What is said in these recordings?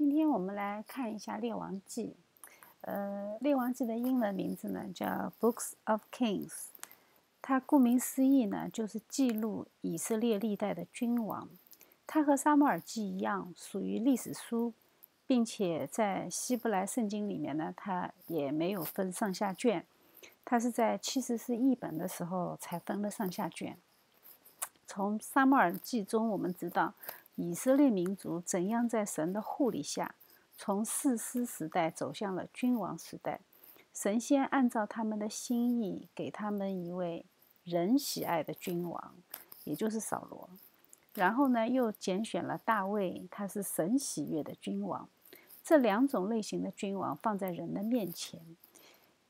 今天我们来看一下《列王记》。呃，《列王记》的英文名字呢叫 Books of Kings。它顾名思义呢，就是记录以色列历代的君王。它和《撒母耳记》一样，属于历史书，并且在希伯来圣经里面呢，它也没有分上下卷。它是在七十四译本的时候才分了上下卷。从《撒母耳记》中，我们知道。以色列民族怎样在神的护理下，从士师时代走向了君王时代？神仙按照他们的心意，给他们一位人喜爱的君王，也就是扫罗。然后呢，又拣选了大卫，他是神喜悦的君王。这两种类型的君王放在人的面前。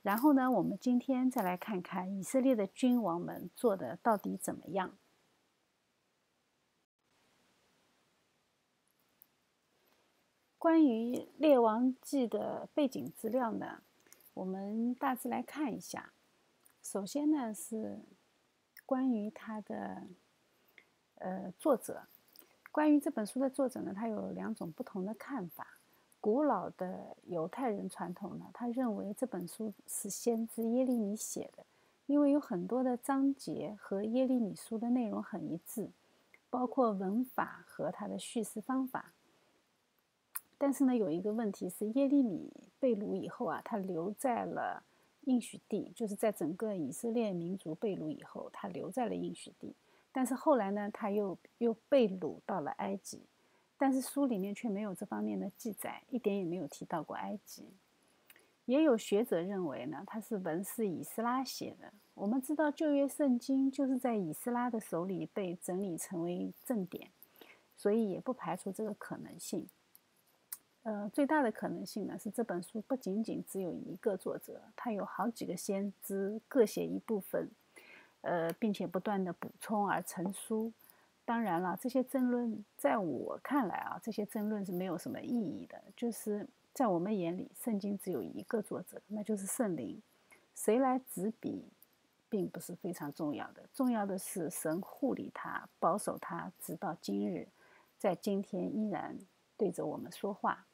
然后呢，我们今天再来看看以色列的君王们做的到底怎么样。关于《列王记》的背景资料呢，我们大致来看一下。首先呢，是关于他的呃作者。关于这本书的作者呢，他有两种不同的看法。古老的犹太人传统呢，他认为这本书是先知耶利米写的，因为有很多的章节和耶利米书的内容很一致，包括文法和他的叙事方法。但是呢，有一个问题是，耶利米被掳以后啊，他留在了应许地，就是在整个以色列民族被掳以后，他留在了应许地。但是后来呢，他又又被掳到了埃及，但是书里面却没有这方面的记载，一点也没有提到过埃及。也有学者认为呢，他是文士以斯拉写的。我们知道旧约圣经就是在以斯拉的手里被整理成为正典，所以也不排除这个可能性。呃，最大的可能性呢是这本书不仅仅只有一个作者，他有好几个先知各写一部分，呃，并且不断的补充而成书。当然了，这些争论在我看来啊，这些争论是没有什么意义的。就是在我们眼里，圣经只有一个作者，那就是圣灵。谁来执笔，并不是非常重要的，重要的是神护理他，保守他，直到今日，在今天依然对着我们说话。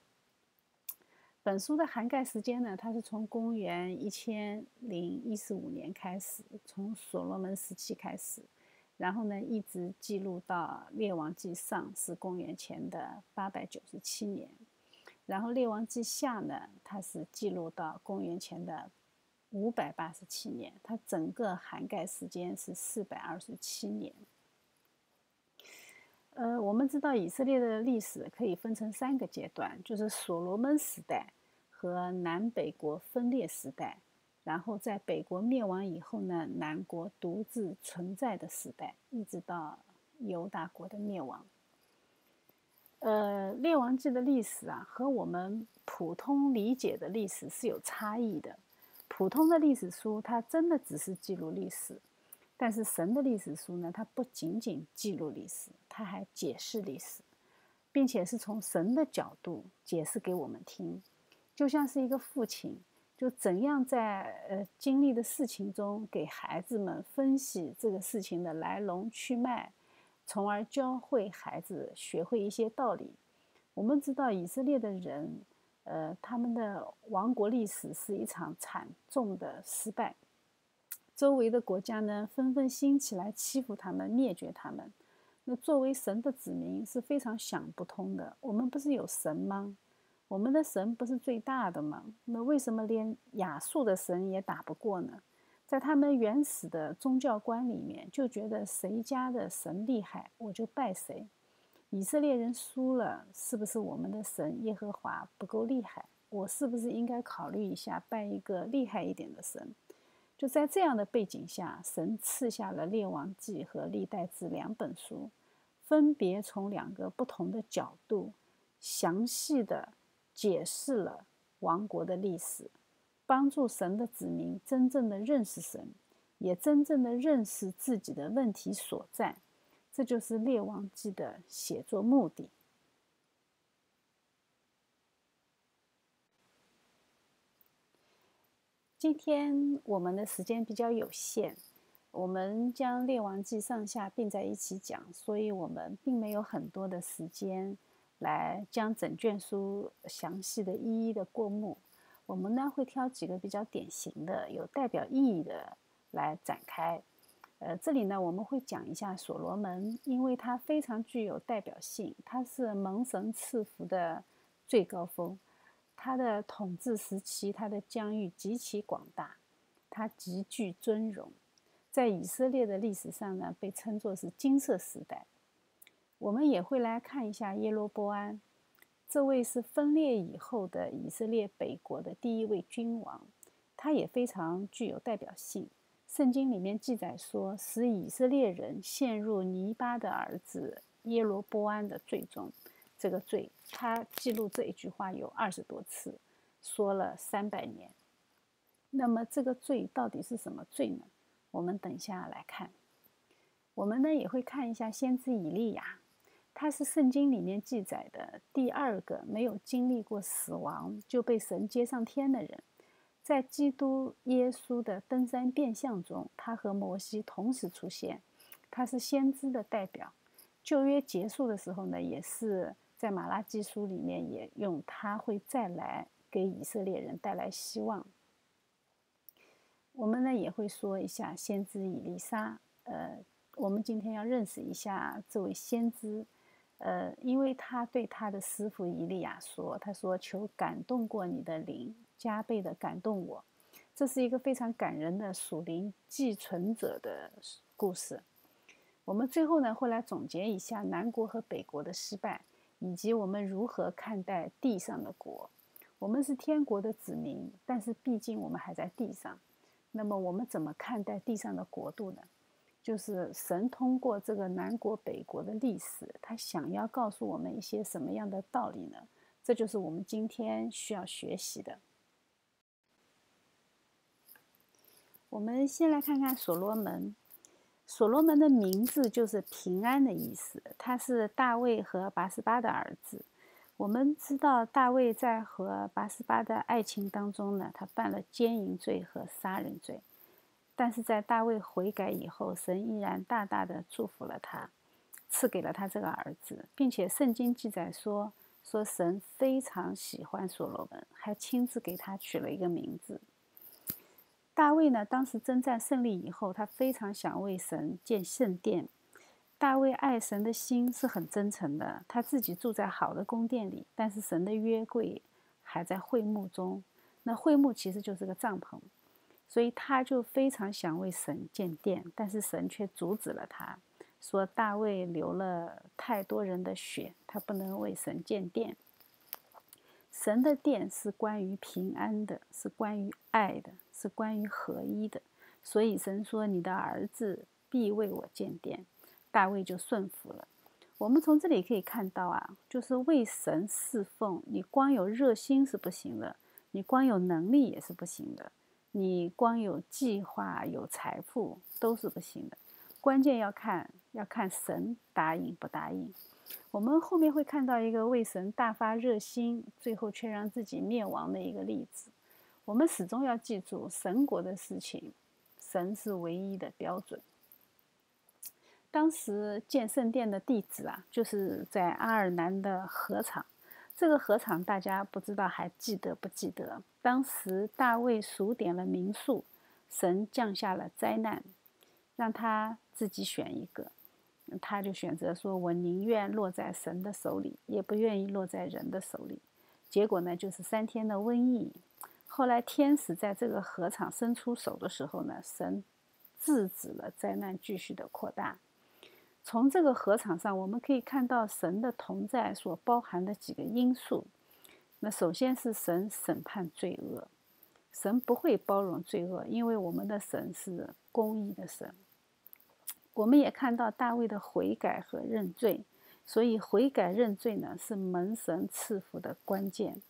本书的涵盖时间呢，它是从公元一千零一十五年开始，从所罗门时期开始，然后呢，一直记录到列王记上是公元前的八百九十七年，然后列王记下呢，它是记录到公元前的五百八十七年，它整个涵盖时间是四百二十七年。呃，我们知道以色列的历史可以分成三个阶段，就是所罗门时代和南北国分裂时代，然后在北国灭亡以后呢，南国独自存在的时代，一直到犹大国的灭亡。呃，列王记的历史啊，和我们普通理解的历史是有差异的。普通的历史书，它真的只是记录历史。但是神的历史书呢，它不仅仅记录历史，它还解释历史，并且是从神的角度解释给我们听，就像是一个父亲，就怎样在呃经历的事情中给孩子们分析这个事情的来龙去脉，从而教会孩子学会一些道理。我们知道以色列的人，呃，他们的王国历史是一场惨重的失败。周围的国家呢，纷纷兴起来欺负他们、灭绝他们。那作为神的子民是非常想不通的。我们不是有神吗？我们的神不是最大的吗？那为什么连亚述的神也打不过呢？在他们原始的宗教观里面，就觉得谁家的神厉害，我就拜谁。以色列人输了，是不是我们的神耶和华不够厉害？我是不是应该考虑一下拜一个厉害一点的神？就在这样的背景下，神赐下了《列王记》和《历代志》两本书，分别从两个不同的角度，详细的解释了王国的历史，帮助神的子民真正的认识神，也真正的认识自己的问题所在。这就是《列王记》的写作目的。今天我们的时间比较有限，我们将《列王记》上下并在一起讲，所以我们并没有很多的时间来将整卷书详细的一一的过目。我们呢会挑几个比较典型的、有代表意义的来展开。呃，这里呢我们会讲一下所罗门，因为它非常具有代表性，它是蒙神赐福的最高峰。他的统治时期，他的疆域极其广大，他极具尊荣，在以色列的历史上呢被称作是金色时代。我们也会来看一下耶罗波安。这位是分裂以后的以色列北国的第一位君王，他也非常具有代表性。圣经里面记载说，使以色列人陷入泥巴的儿子耶罗波安的罪中，这个罪，他记录这一句话有二十多次，说了三百年。那么这个罪到底是什么罪呢？我们等下来看。我们呢也会看一下先知以利亚。他是圣经里面记载的第二个没有经历过死亡就被神接上天的人，在基督耶稣的登山变相中，他和摩西同时出现，他是先知的代表。旧约结束的时候呢，也是在马拉基书里面也用他会再来给以色列人带来希望。我们呢也会说一下先知以利沙，呃，我们今天要认识一下这位先知。呃，因为他对他的师傅伊利亚说：“他说求感动过你的灵，加倍的感动我。”这是一个非常感人的属灵寄存者的故事。我们最后呢会来总结一下南国和北国的失败，以及我们如何看待地上的国。我们是天国的子民，但是毕竟我们还在地上。那么我们怎么看待地上的国度呢？就是神通过这个南国北国的历史，他想要告诉我们一些什么样的道理呢？这就是我们今天需要学习的。我们先来看看所罗门。所罗门的名字就是平安的意思，他是大卫和拔示巴的儿子。我们知道大卫在和拔示巴的爱情当中呢，他犯了奸淫罪和杀人罪。但是在大卫悔改以后，神依然大大的祝福了他，赐给了他这个儿子，并且圣经记载说，说神非常喜欢所罗门，还亲自给他取了一个名字。大卫呢，当时征战胜利以后，他非常想为神建圣殿。大卫爱神的心是很真诚的，他自己住在好的宫殿里，但是神的约柜还在会幕中。那会幕其实就是个帐篷。所以他就非常想为神建殿，但是神却阻止了他，说大卫流了太多人的血，他不能为神建殿。神的殿是关于平安的，是关于爱的，是关于合一的。所以神说：“你的儿子必为我建殿。”大卫就顺服了。我们从这里可以看到啊，就是为神侍奉，你光有热心是不行的，你光有能力也是不行的。你光有计划、有财富都是不行的，关键要看要看神答应不答应。我们后面会看到一个为神大发热心，最后却让自己灭亡的一个例子。我们始终要记住，神国的事情，神是唯一的标准。当时建圣殿的地址啊，就是在阿尔南的河场。这个禾场大家不知道还记得不记得？当时大卫数点了民数，神降下了灾难，让他自己选一个，他就选择说：“我宁愿落在神的手里，也不愿意落在人的手里。”结果呢，就是三天的瘟疫。后来天使在这个禾场伸出手的时候呢，神制止了灾难继续的扩大。从这个合场上，我们可以看到神的同在所包含的几个因素。那首先是神审判罪恶，神不会包容罪恶，因为我们的神是公义的神。我们也看到大卫的悔改和认罪，所以悔改认罪呢是门神赐福的关键。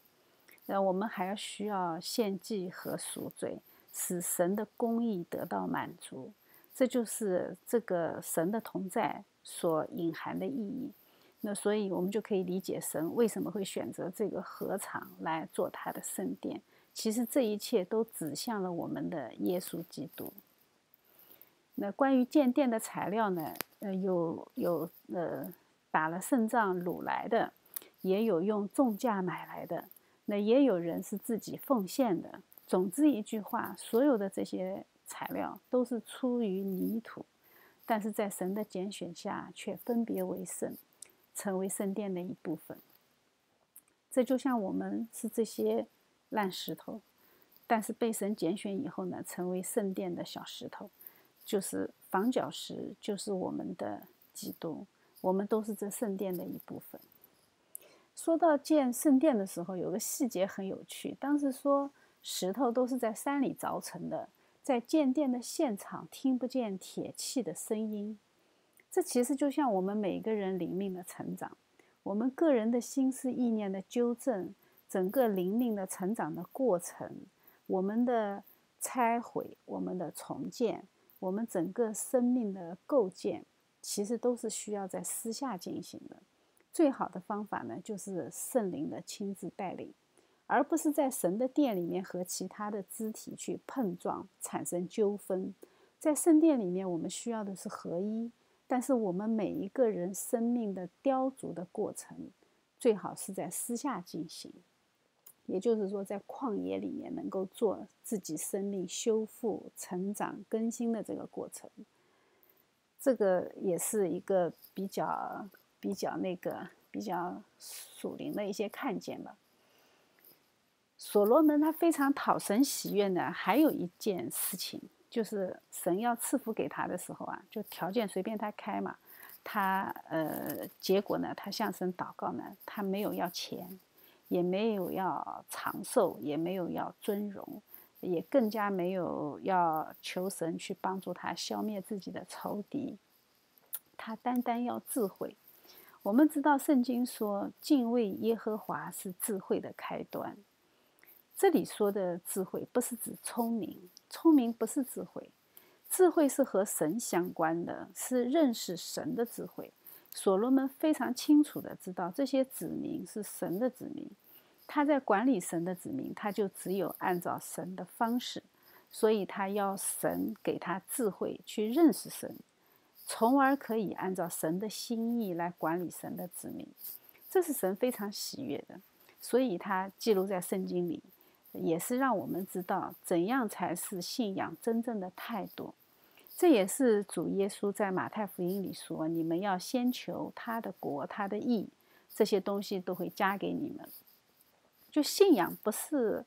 那我们还要需要献祭和赎罪，使神的公义得到满足。这就是这个神的同在所隐含的意义。那所以，我们就可以理解神为什么会选择这个禾场来做他的圣殿。其实，这一切都指向了我们的耶稣基督。那关于建殿的材料呢？呃，有有呃打了胜仗掳来的，也有用重价买来的，那也有人是自己奉献的。总之一句话，所有的这些材料都是出于泥土，但是在神的拣选下，却分别为圣，成为圣殿的一部分。这就像我们是这些烂石头，但是被神拣选以后呢，成为圣殿的小石头，就是房角石，就是我们的基督。我们都是这圣殿的一部分。说到建圣殿的时候，有个细节很有趣。当时说石头都是在山里凿成的，在建殿的现场听不见铁器的声音。这其实就像我们每个人灵命的成长，我们个人的心思意念的纠正，整个灵命的成长的过程，我们的拆毁，我们的重建，我们整个生命的构建。其实都是需要在私下进行的。最好的方法呢，就是圣灵的亲自带领，而不是在神的殿里面和其他的肢体去碰撞，产生纠纷。在圣殿里面，我们需要的是合一，但是我们每一个人生命的雕琢的过程，最好是在私下进行。也就是说，在旷野里面能够做自己生命修复、成长、更新的这个过程。这个也是一个比较比较那个比较属灵的一些看见吧。所罗门他非常讨神喜悦呢，还有一件事情，就是神要赐福给他的时候啊，就条件随便他开嘛。他呃，结果呢，他向神祷告呢，他没有要钱，也没有要长寿，也没有要尊荣。也更加没有要求神去帮助他消灭自己的仇敌，他单单要智慧。我们知道圣经说敬畏耶和华是智慧的开端。这里说的智慧不是指聪明，聪明不是智慧，智慧是和神相关的，是认识神的智慧。所罗门非常清楚的知道这些子民是神的子民。他在管理神的子民，他就只有按照神的方式，所以他要神给他智慧去认识神，从而可以按照神的心意来管理神的子民。这是神非常喜悦的，所以他记录在圣经里，也是让我们知道怎样才是信仰真正的态度。这也是主耶稣在马太福音里说：“你们要先求他的国，他的义，这些东西都会加给你们。”就信仰不是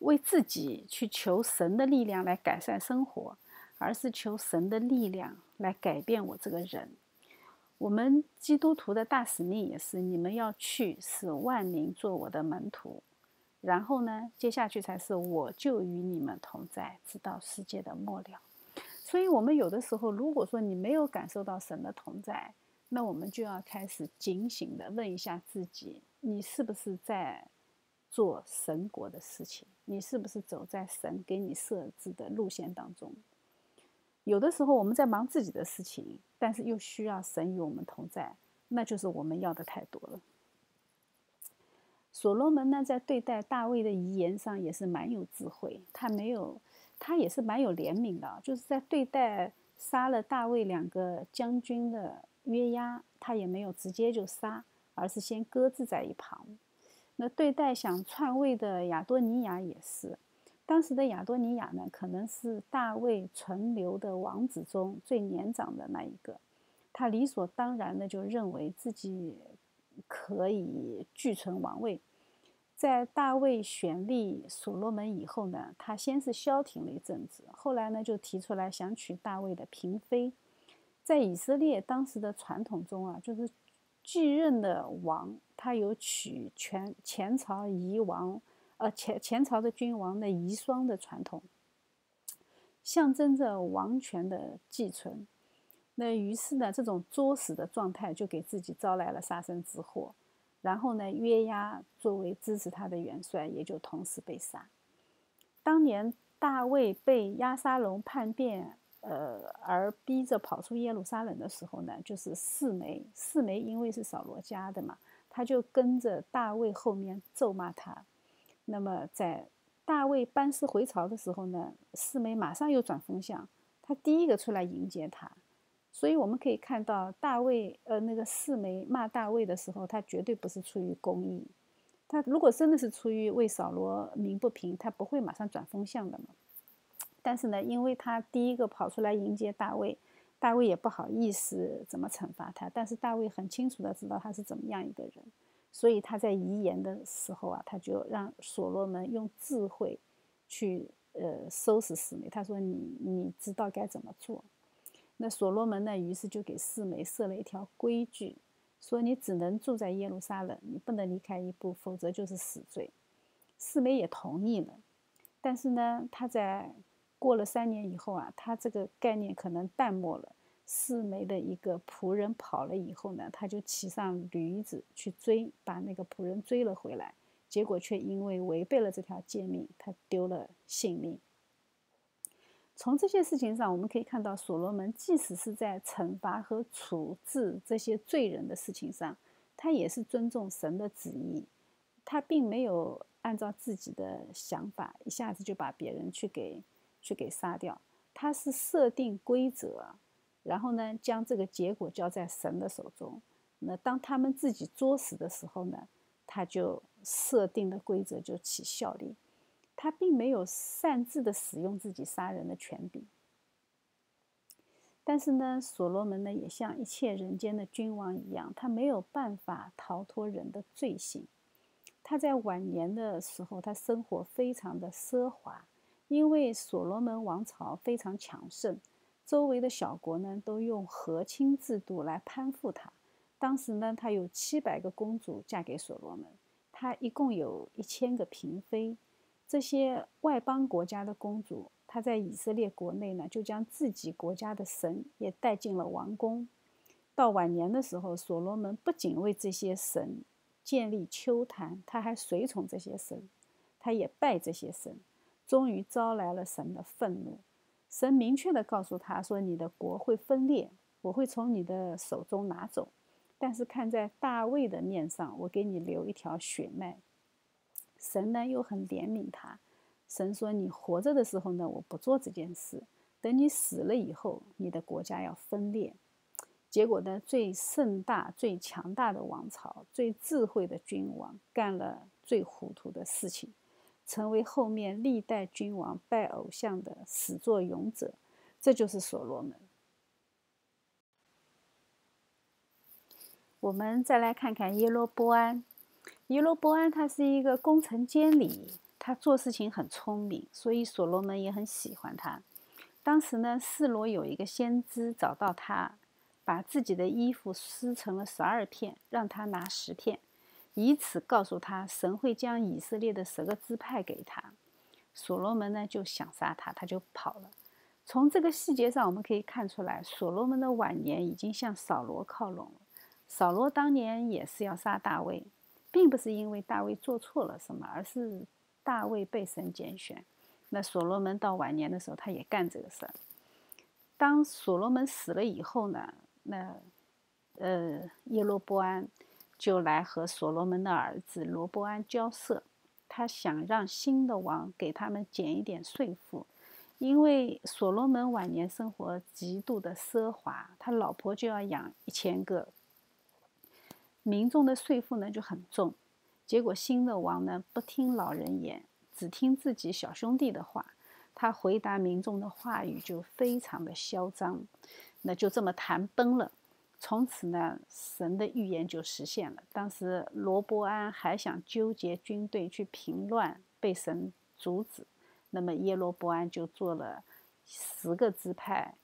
为自己去求神的力量来改善生活，而是求神的力量来改变我这个人。我们基督徒的大使命也是：你们要去，使万民做我的门徒。然后呢，接下去才是我就与你们同在，直到世界的末了。所以，我们有的时候，如果说你没有感受到神的同在，那我们就要开始警醒的问一下自己：你是不是在？做神国的事情，你是不是走在神给你设置的路线当中？有的时候我们在忙自己的事情，但是又需要神与我们同在，那就是我们要的太多了。所罗门呢，在对待大卫的遗言上也是蛮有智慧，他没有，他也是蛮有怜悯的，就是在对待杀了大卫两个将军的约押，他也没有直接就杀，而是先搁置在一旁。那对待想篡位的亚多尼亚也是，当时的亚多尼亚呢，可能是大卫存留的王子中最年长的那一个，他理所当然的就认为自己可以继承王位。在大卫选立所罗门以后呢，他先是消停了一阵子，后来呢就提出来想娶大卫的嫔妃。在以色列当时的传统中啊，就是继任的王。他有娶全前朝遗王，呃前前朝的君王的遗孀的传统，象征着王权的继承。那于是呢，这种作死的状态就给自己招来了杀身之祸。然后呢，约押作为支持他的元帅，也就同时被杀。当年大卫被押沙龙叛变，呃，而逼着跑出耶路撒冷的时候呢，就是四枚，四枚因为是扫罗家的嘛。他就跟着大卫后面咒骂他。那么在大卫班师回朝的时候呢，四枚马上又转风向，他第一个出来迎接他，所以我们可以看到，大卫呃那个四梅骂大卫的时候，他绝对不是出于公义。他如果真的是出于为扫罗鸣不平，他不会马上转风向的嘛。但是呢，因为他第一个跑出来迎接大卫，大卫也不好意思怎么惩罚他。但是大卫很清楚的知道他是怎么样一个人，所以他在遗言的时候啊，他就让所罗门用智慧去呃收拾四梅。他说：“你你知道该怎么做？”那所罗门呢，于是就给四梅设了一条规矩。说你只能住在耶路撒冷，你不能离开一步，否则就是死罪。四梅也同意了，但是呢，他在过了三年以后啊，他这个概念可能淡漠了。四梅的一个仆人跑了以后呢，他就骑上驴子去追，把那个仆人追了回来，结果却因为违背了这条诫命，他丢了性命。从这些事情上，我们可以看到，所罗门即使是在惩罚和处置这些罪人的事情上，他也是尊重神的旨意，他并没有按照自己的想法一下子就把别人去给去给杀掉，他是设定规则，然后呢，将这个结果交在神的手中。那当他们自己作死的时候呢，他就设定的规则就起效力。他并没有擅自的使用自己杀人的权柄，但是呢，所罗门呢也像一切人间的君王一样，他没有办法逃脱人的罪行。他在晚年的时候，他生活非常的奢华，因为所罗门王朝非常强盛，周围的小国呢都用和亲制度来攀附他。当时呢，他有七百个公主嫁给所罗门，他一共有一千个嫔妃。这些外邦国家的公主，她在以色列国内呢，就将自己国家的神也带进了王宫。到晚年的时候，所罗门不仅为这些神建立丘坛，他还随从这些神，他也拜这些神，终于招来了神的愤怒。神明确的告诉他说：“你的国会分裂，我会从你的手中拿走，但是看在大卫的面上，我给你留一条血脉。”神呢又很怜悯他，神说：“你活着的时候呢，我不做这件事；等你死了以后，你的国家要分裂。”结果呢，最盛大、最强大的王朝、最智慧的君王，干了最糊涂的事情，成为后面历代君王拜偶像的始作俑者。这就是所罗门。我们再来看看耶罗波安。尼罗波安他是一个工程监理，他做事情很聪明，所以所罗门也很喜欢他。当时呢，示罗有一个先知找到他，把自己的衣服撕成了十二片，让他拿十片，以此告诉他神会将以色列的十个支派给他。所罗门呢就想杀他，他就跑了。从这个细节上，我们可以看出来，所罗门的晚年已经向扫罗靠拢了。扫罗当年也是要杀大卫。并不是因为大卫做错了什么，而是大卫被神拣选。那所罗门到晚年的时候，他也干这个事儿。当所罗门死了以后呢，那呃耶罗波安就来和所罗门的儿子罗波安交涉，他想让新的王给他们减一点税赋，因为所罗门晚年生活极度的奢华，他老婆就要养一千个。民众的税负呢就很重，结果新的王呢不听老人言，只听自己小兄弟的话，他回答民众的话语就非常的嚣张，那就这么谈崩了。从此呢，神的预言就实现了。当时罗伯安还想纠结军队去平乱，被神阻止，那么耶罗伯安就做了十个支派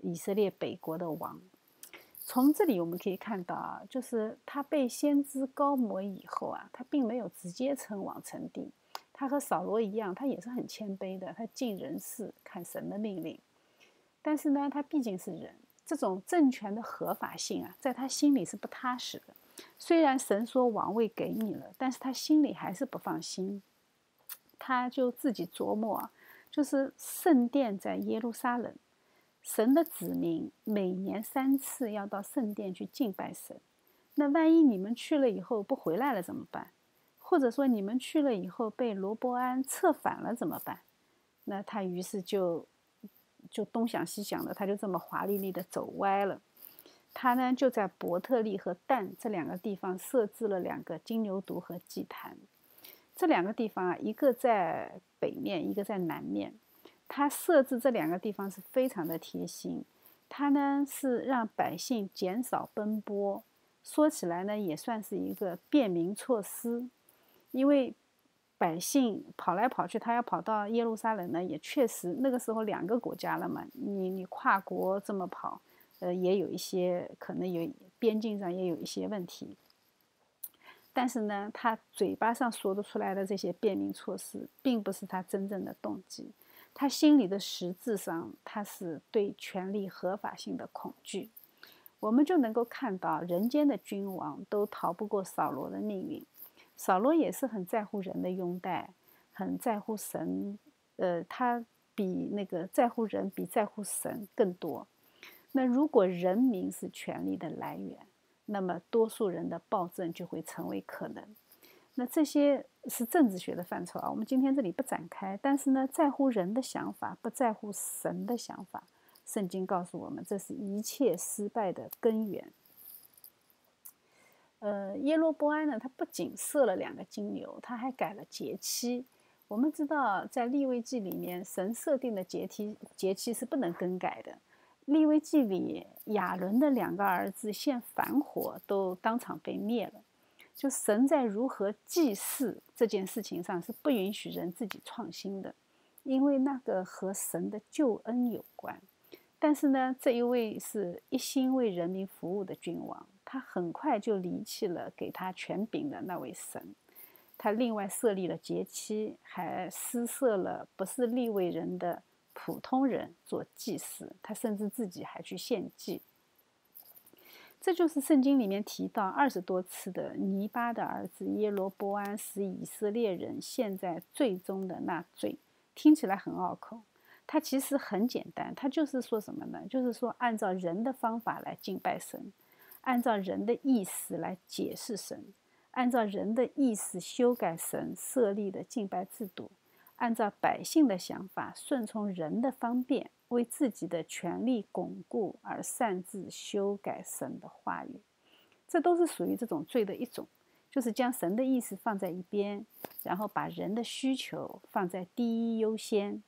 以色列北国的王。从这里我们可以看到啊，就是他被先知高摩以后啊，他并没有直接称王称帝，他和扫罗一样，他也是很谦卑的，他尽人事，看神的命令。但是呢，他毕竟是人，这种政权的合法性啊，在他心里是不踏实的。虽然神说王位给你了，但是他心里还是不放心。他就自己琢磨，就是圣殿在耶路撒冷。神的子民每年三次要到圣殿去敬拜神，那万一你们去了以后不回来了怎么办？或者说你们去了以后被罗伯安策反了怎么办？那他于是就就东想西想的，他就这么华丽丽的走歪了。他呢就在伯特利和但这两个地方设置了两个金牛犊和祭坛。这两个地方啊，一个在北面，一个在南面。他设置这两个地方是非常的贴心。他呢是让百姓减少奔波，说起来呢也算是一个便民措施，因为百姓跑来跑去，他要跑到耶路撒冷呢，也确实那个时候两个国家了嘛，你你跨国这么跑，呃，也有一些可能有边境上也有一些问题。但是呢，他嘴巴上说得出来的这些便民措施，并不是他真正的动机。他心里的实质上，他是对权力合法性的恐惧。我们就能够看到，人间的君王都逃不过扫罗的命运。扫罗也是很在乎人的拥戴，很在乎神。呃，他比那个在乎人，比在乎神更多。那如果人民是权力的来源，那么多数人的暴政就会成为可能。那这些是政治学的范畴啊，我们今天这里不展开。但是呢，在乎人的想法，不在乎神的想法。圣经告诉我们，这是一切失败的根源。呃，耶罗波安呢，他不仅设了两个金牛，他还改了节期。我们知道，在立位记里面，神设定的节期节期是不能更改的。立位记里，亚伦的两个儿子献反火，都当场被灭了。就神在如何祭祀这件事情上是不允许人自己创新的，因为那个和神的救恩有关。但是呢，这一位是一心为人民服务的君王，他很快就离弃了给他权柄的那位神。他另外设立了节期，还施设了不是立位人的普通人做祭祀，他甚至自己还去献祭。这就是圣经里面提到二十多次的尼巴的儿子耶罗波安使以色列人陷在最终的那罪，听起来很拗口。它其实很简单，它就是说什么呢？就是说按照人的方法来敬拜神，按照人的意思来解释神，按照人的意思修改神设立的敬拜制度，按照百姓的想法顺从人的方便。为自己的权力巩固而擅自修改神的话语，这都是属于这种罪的一种，就是将神的意思放在一边，然后把人的需求放在第一优先。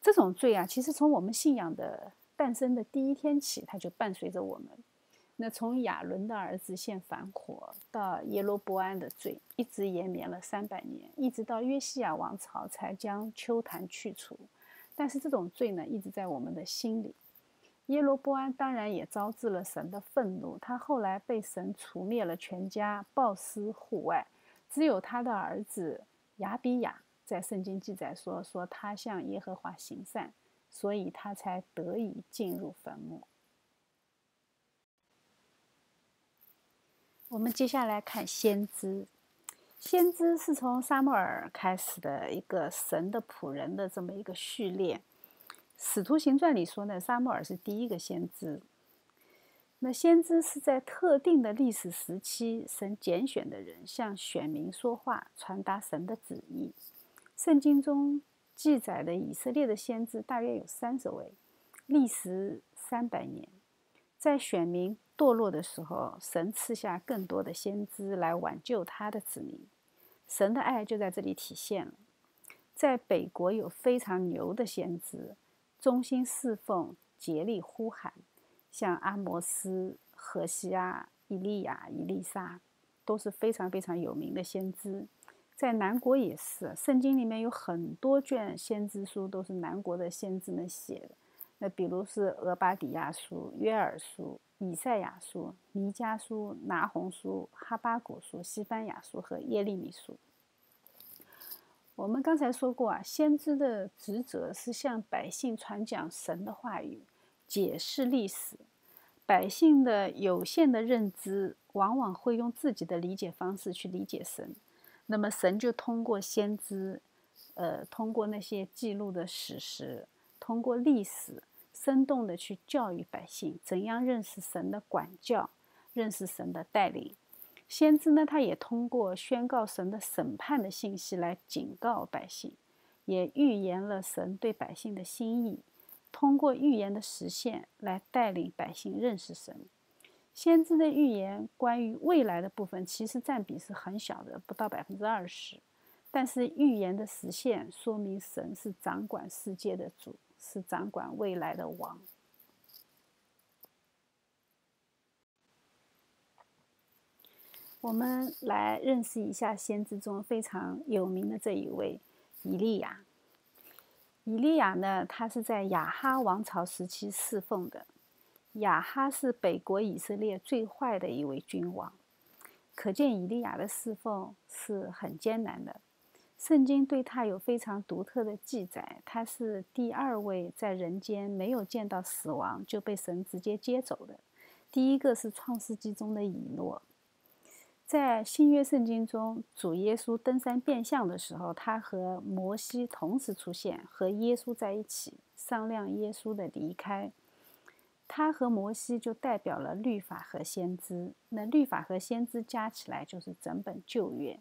这种罪啊，其实从我们信仰的诞生的第一天起，它就伴随着我们。那从亚伦的儿子献反火到耶罗波安的罪，一直延绵了三百年，一直到约西亚王朝才将秋坛去除。但是这种罪呢，一直在我们的心里。耶罗波安当然也招致了神的愤怒，他后来被神除灭了全家，暴尸户外。只有他的儿子亚比亚在圣经记载说，说他向耶和华行善，所以他才得以进入坟墓。我们接下来看先知。先知是从撒母耳开始的一个神的仆人的这么一个序列，《使徒行传》里说呢，撒母耳是第一个先知。那先知是在特定的历史时期，神拣选的人向选民说话，传达神的旨意。圣经中记载的以色列的先知大约有三十位，历时三百年。在选民堕落的时候，神赐下更多的先知来挽救他的子民。神的爱就在这里体现了。在北国有非常牛的先知，忠心侍奉，竭力呼喊，像阿摩斯、何西亚、以利亚、以利沙，都是非常非常有名的先知。在南国也是，圣经里面有很多卷先知书都是南国的先知们写的。那比如是俄巴底亚书、约尔书、以赛亚书、尼加书、拿红书、哈巴谷书、西班牙书和耶利米书。我们刚才说过啊，先知的职责是向百姓传讲神的话语，解释历史。百姓的有限的认知，往往会用自己的理解方式去理解神。那么神就通过先知，呃，通过那些记录的史实，通过历史。生动的去教育百姓，怎样认识神的管教，认识神的带领。先知呢，他也通过宣告神的审判的信息来警告百姓，也预言了神对百姓的心意。通过预言的实现来带领百姓认识神。先知的预言关于未来的部分，其实占比是很小的，不到百分之二十。但是预言的实现，说明神是掌管世界的主，是掌管未来的王。我们来认识一下先知中非常有名的这一位以利亚。以利亚呢，他是在亚哈王朝时期侍奉的。亚哈是北国以色列最坏的一位君王，可见以利亚的侍奉是很艰难的。圣经对他有非常独特的记载，他是第二位在人间没有见到死亡就被神直接接走的。第一个是创世纪中的以诺。在新约圣经中，主耶稣登山变相的时候，他和摩西同时出现，和耶稣在一起商量耶稣的离开。他和摩西就代表了律法和先知，那律法和先知加起来就是整本旧约，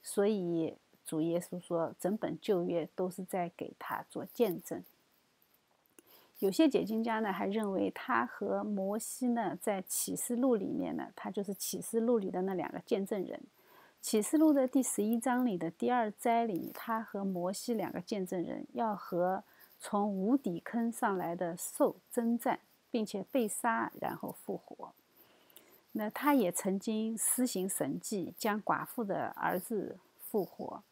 所以主耶稣说，整本旧约都是在给他做见证。有些解经家呢还认为他和摩西呢在启示录里面呢，他就是启示录里的那两个见证人。启示录的第十一章里的第二灾里，他和摩西两个见证人要和从无底坑上来的兽征战。并且被杀，然后复活。那他也曾经施行神迹，将寡妇的儿子复活。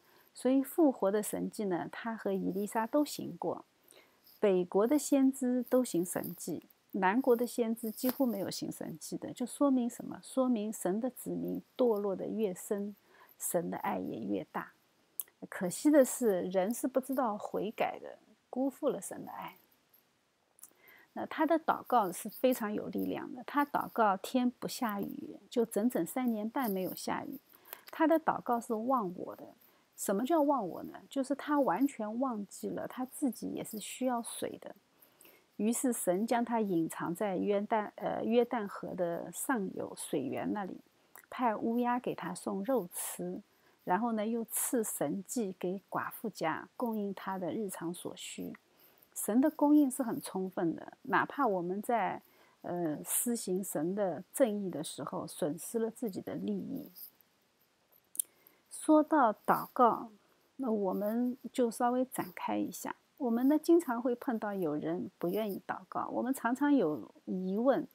所以复活的神迹呢，他和伊丽莎都行过。北国的先知都行神迹，南国的先知几乎没有行神迹的，就说明什么？说明神的子民堕落的越深，神的爱也越大。可惜的是，人是不知道悔改的，辜负了神的爱。那他的祷告是非常有力量的。他祷告天不下雨，就整整三年半没有下雨。他的祷告是忘我的。什么叫忘我呢？就是他完全忘记了他自己也是需要水的。于是神将他隐藏在约旦呃约旦河的上游水源那里，派乌鸦给他送肉吃，然后呢又赐神迹给寡妇家，供应他的日常所需。神的供应是很充分的，哪怕我们在呃施行神的正义的时候，损失了自己的利益。说到祷告，那我们就稍微展开一下。我们呢经常会碰到有人不愿意祷告，我们常常有疑问。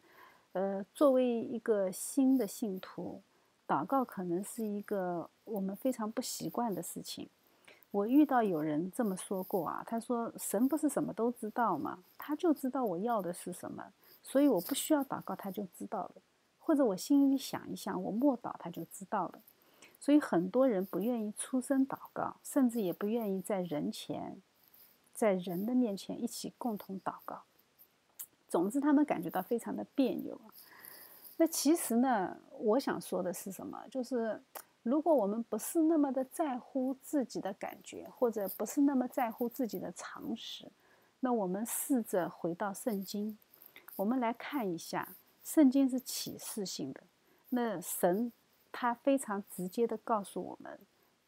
呃，作为一个新的信徒，祷告可能是一个我们非常不习惯的事情。我遇到有人这么说过啊，他说：“神不是什么都知道吗？他就知道我要的是什么，所以我不需要祷告，他就知道了。或者我心里想一想，我默祷，他就知道了。所以很多人不愿意出声祷告，甚至也不愿意在人前，在人的面前一起共同祷告。总之，他们感觉到非常的别扭。那其实呢，我想说的是什么？就是。如果我们不是那么的在乎自己的感觉，或者不是那么在乎自己的常识，那我们试着回到圣经，我们来看一下，圣经是启示性的。那神他非常直接的告诉我们，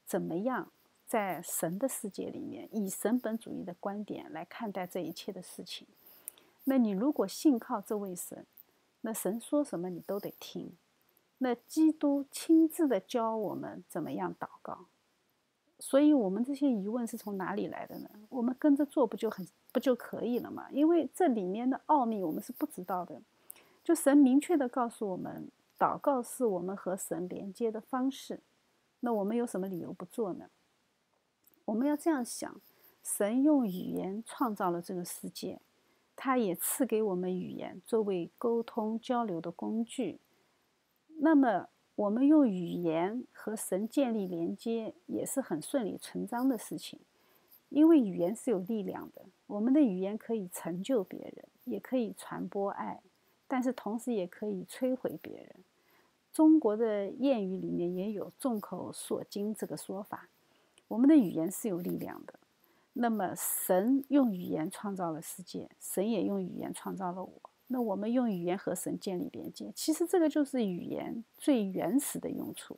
怎么样在神的世界里面，以神本主义的观点来看待这一切的事情。那你如果信靠这位神，那神说什么你都得听。那基督亲自的教我们怎么样祷告，所以我们这些疑问是从哪里来的呢？我们跟着做不就很不就可以了吗？因为这里面的奥秘我们是不知道的。就神明确的告诉我们，祷告是我们和神连接的方式。那我们有什么理由不做呢？我们要这样想：神用语言创造了这个世界，他也赐给我们语言作为沟通交流的工具。那么，我们用语言和神建立连接也是很顺理成章的事情，因为语言是有力量的。我们的语言可以成就别人，也可以传播爱，但是同时也可以摧毁别人。中国的谚语里面也有“众口铄金”这个说法。我们的语言是有力量的。那么，神用语言创造了世界，神也用语言创造了我。那我们用语言和神建立连接，其实这个就是语言最原始的用处。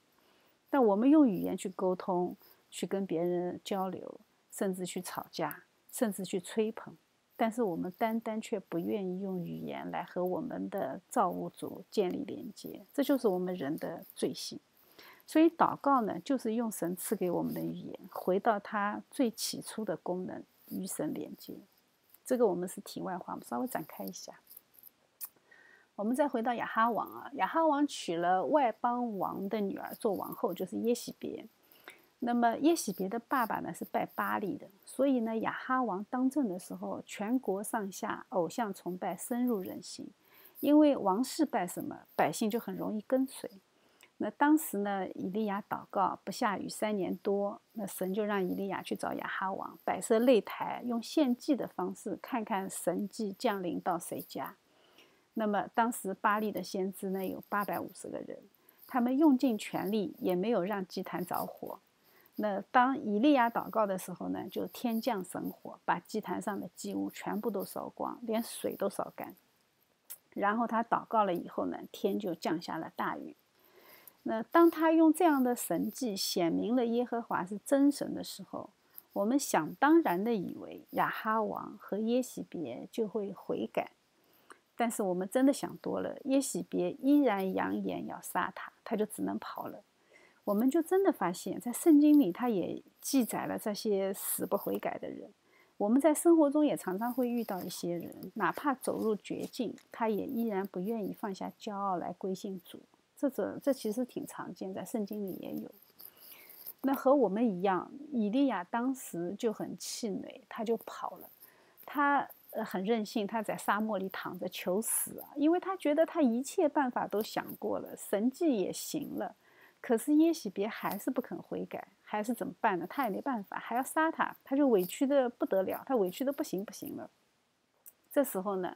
但我们用语言去沟通，去跟别人交流，甚至去吵架，甚至去吹捧，但是我们单单却不愿意用语言来和我们的造物主建立连接，这就是我们人的罪性。所以祷告呢，就是用神赐给我们的语言，回到他最起初的功能，与神连接。这个我们是题外话，我们稍微展开一下。我们再回到亚哈王啊，亚哈王娶了外邦王的女儿做王后，就是耶喜别。那么耶喜别的爸爸呢是拜巴利的，所以呢亚哈王当政的时候，全国上下偶像崇拜深入人心，因为王室拜什么，百姓就很容易跟随。那当时呢，以利亚祷告不下雨三年多，那神就让以利亚去找亚哈王，摆设擂台，用献祭的方式，看看神迹降临到谁家。那么当时巴利的先知呢有八百五十个人，他们用尽全力，也没有让祭坛着火。那当以利亚祷告的时候呢，就天降神火，把祭坛上的祭物全部都烧光，连水都烧干。然后他祷告了以后呢，天就降下了大雨。那当他用这样的神迹显明了耶和华是真神的时候，我们想当然的以为亚哈王和耶喜别就会悔改，但是我们真的想多了，耶喜别依然扬言要杀他，他就只能跑了。我们就真的发现，在圣经里他也记载了这些死不悔改的人。我们在生活中也常常会遇到一些人，哪怕走入绝境，他也依然不愿意放下骄傲来归信主。这种这其实挺常见，在圣经里也有。那和我们一样，以利亚当时就很气馁，他就跑了。他呃很任性，他在沙漠里躺着求死啊，因为他觉得他一切办法都想过了，神迹也行了，可是耶喜别还是不肯悔改，还是怎么办呢？他也没办法，还要杀他，他就委屈的不得了，他委屈的不行不行了。这时候呢，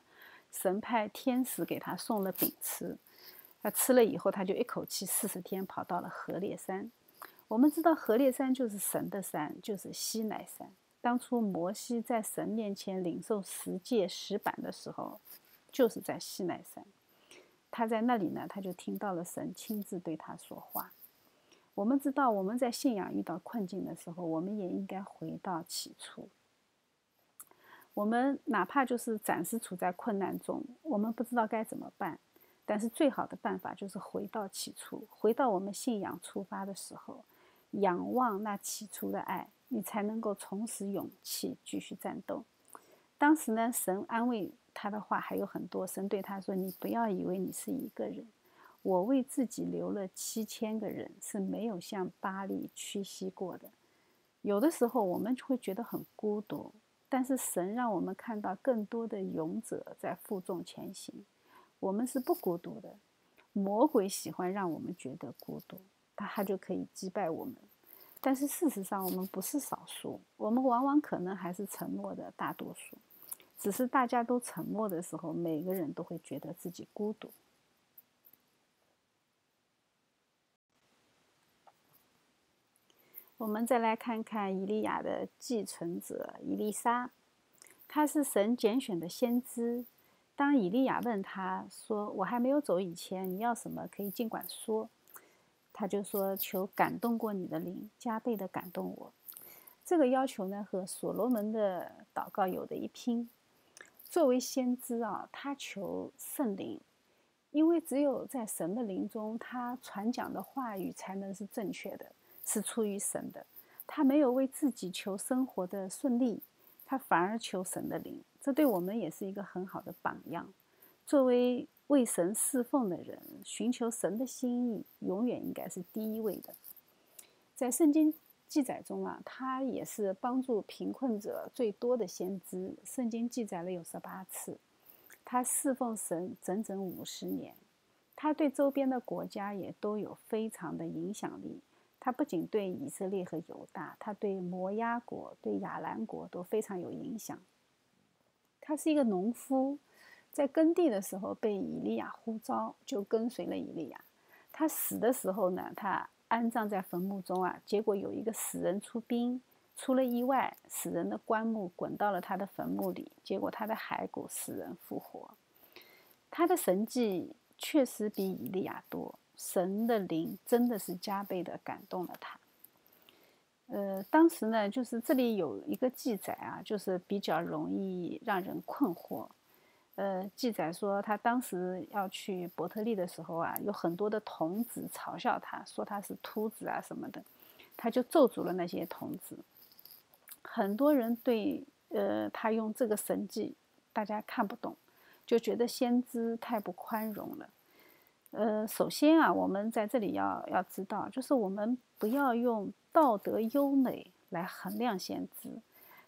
神派天使给他送了饼吃。他吃了以后，他就一口气四十天跑到了河烈山。我们知道河烈山就是神的山，就是西乃山。当初摩西在神面前领受十诫石板的时候，就是在西乃山。他在那里呢，他就听到了神亲自对他说话。我们知道，我们在信仰遇到困境的时候，我们也应该回到起初。我们哪怕就是暂时处在困难中，我们不知道该怎么办。但是最好的办法就是回到起初，回到我们信仰出发的时候，仰望那起初的爱，你才能够重拾勇气，继续战斗。当时呢，神安慰他的话还有很多。神对他说：“你不要以为你是一个人，我为自己留了七千个人，是没有向巴黎屈膝过的。”有的时候我们会觉得很孤独，但是神让我们看到更多的勇者在负重前行。我们是不孤独的，魔鬼喜欢让我们觉得孤独，他他就可以击败我们。但是事实上，我们不是少数，我们往往可能还是沉默的大多数。只是大家都沉默的时候，每个人都会觉得自己孤独。我们再来看看以利亚的继承者伊丽莎，他是神拣选的先知。当以利亚问他说：“我还没有走以前，你要什么可以尽管说。”他就说：“求感动过你的灵，加倍的感动我。”这个要求呢，和所罗门的祷告有的一拼。作为先知啊，他求圣灵，因为只有在神的灵中，他传讲的话语才能是正确的，是出于神的。他没有为自己求生活的顺利，他反而求神的灵。这对我们也是一个很好的榜样。作为为神侍奉的人，寻求神的心意，永远应该是第一位的。在圣经记载中啊，他也是帮助贫困者最多的先知。圣经记载了有十八次，他侍奉神整整五十年。他对周边的国家也都有非常的影响力。他不仅对以色列和犹大，他对摩押国、对亚兰国都非常有影响。他是一个农夫，在耕地的时候被以利亚呼召，就跟随了以利亚。他死的时候呢，他安葬在坟墓中啊，结果有一个死人出殡，出了意外，死人的棺木滚到了他的坟墓里，结果他的骸骨死人复活。他的神迹确实比以利亚多，神的灵真的是加倍的感动了他。呃，当时呢，就是这里有一个记载啊，就是比较容易让人困惑。呃，记载说他当时要去伯特利的时候啊，有很多的童子嘲笑他，说他是秃子啊什么的，他就咒诅了那些童子。很多人对呃他用这个神迹，大家看不懂，就觉得先知太不宽容了。呃，首先啊，我们在这里要要知道，就是我们不要用道德优美来衡量先知，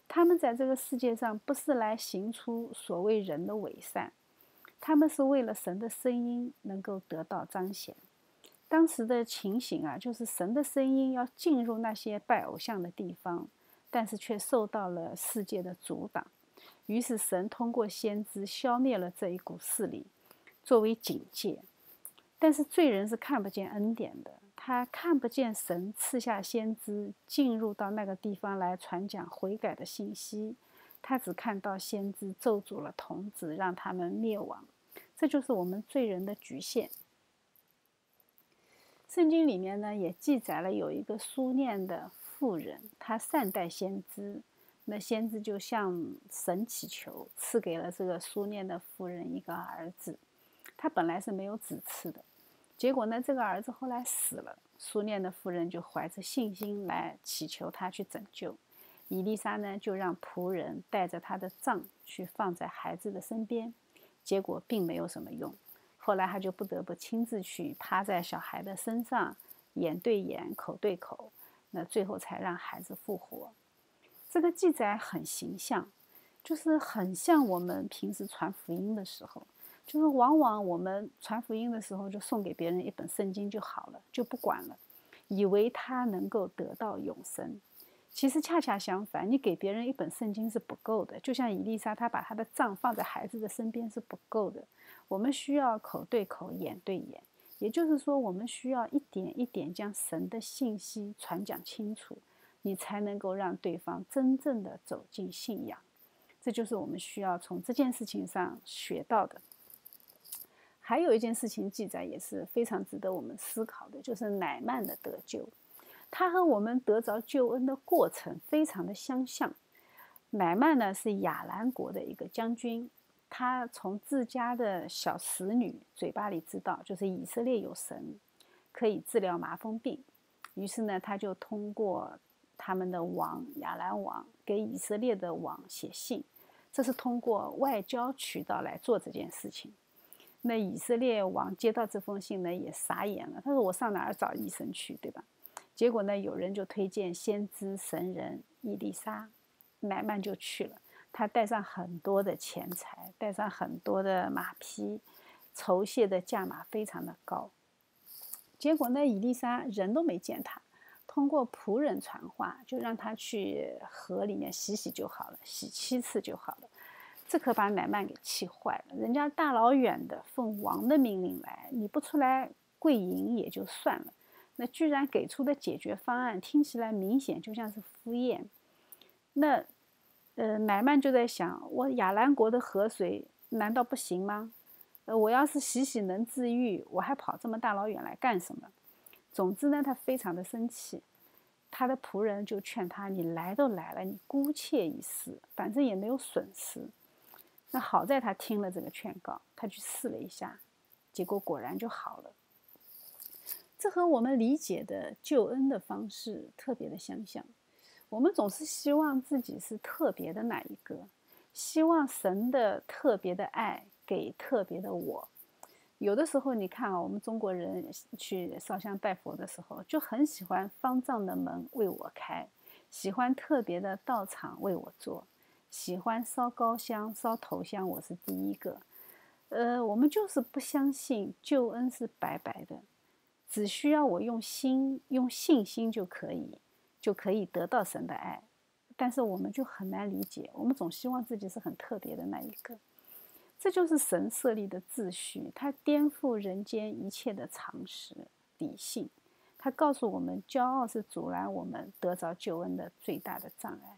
他们在这个世界上不是来行出所谓人的伪善，他们是为了神的声音能够得到彰显。当时的情形啊，就是神的声音要进入那些拜偶像的地方，但是却受到了世界的阻挡，于是神通过先知消灭了这一股势力，作为警戒。但是罪人是看不见恩典的，他看不见神赐下先知进入到那个地方来传讲悔改的信息，他只看到先知咒诅了童子，让他们灭亡。这就是我们罪人的局限。圣经里面呢也记载了有一个书念的妇人，她善待先知，那先知就向神祈求，赐给了这个书念的妇人一个儿子。他本来是没有子嗣的。结果呢？这个儿子后来死了，苏念的夫人就怀着信心来祈求他去拯救。伊丽莎呢，就让仆人带着他的杖去放在孩子的身边，结果并没有什么用。后来他就不得不亲自去趴在小孩的身上，眼对眼，口对口，那最后才让孩子复活。这个记载很形象，就是很像我们平时传福音的时候。就是往往我们传福音的时候，就送给别人一本圣经就好了，就不管了，以为他能够得到永生。其实恰恰相反，你给别人一本圣经是不够的。就像伊丽莎，她把她的杖放在孩子的身边是不够的。我们需要口对口、眼对眼，也就是说，我们需要一点一点将神的信息传讲清楚，你才能够让对方真正的走进信仰。这就是我们需要从这件事情上学到的。还有一件事情记载也是非常值得我们思考的，就是乃曼的得救，他和我们得着救恩的过程非常的相像。乃曼呢是亚兰国的一个将军，他从自家的小使女嘴巴里知道，就是以色列有神可以治疗麻风病，于是呢他就通过他们的王亚兰王给以色列的王写信，这是通过外交渠道来做这件事情。那以色列王接到这封信呢，也傻眼了。他说：“我上哪儿找医生去，对吧？”结果呢，有人就推荐先知神人伊丽莎，乃曼就去了。他带上很多的钱财，带上很多的马匹，酬谢的价码非常的高。结果呢，伊丽莎人都没见他，通过仆人传话，就让他去河里面洗洗就好了，洗七次就好了。这可把乃曼给气坏了。人家大老远的奉王的命令来，你不出来跪迎也就算了，那居然给出的解决方案听起来明显就像是敷衍。那，呃，乃曼就在想：我亚兰国的河水难道不行吗？呃，我要是洗洗能治愈，我还跑这么大老远来干什么？总之呢，他非常的生气。他的仆人就劝他：你来都来了，你姑且一试，反正也没有损失。那好在他听了这个劝告，他去试了一下，结果果然就好了。这和我们理解的救恩的方式特别的相像。我们总是希望自己是特别的那一个，希望神的特别的爱给特别的我。有的时候，你看啊，我们中国人去烧香拜佛的时候，就很喜欢方丈的门为我开，喜欢特别的道场为我做。喜欢烧高香、烧头香，我是第一个。呃，我们就是不相信救恩是白白的，只需要我用心、用信心就可以，就可以得到神的爱。但是我们就很难理解，我们总希望自己是很特别的那一个。这就是神设立的秩序，它颠覆人间一切的常识、理性。它告诉我们，骄傲是阻拦我们得着救恩的最大的障碍。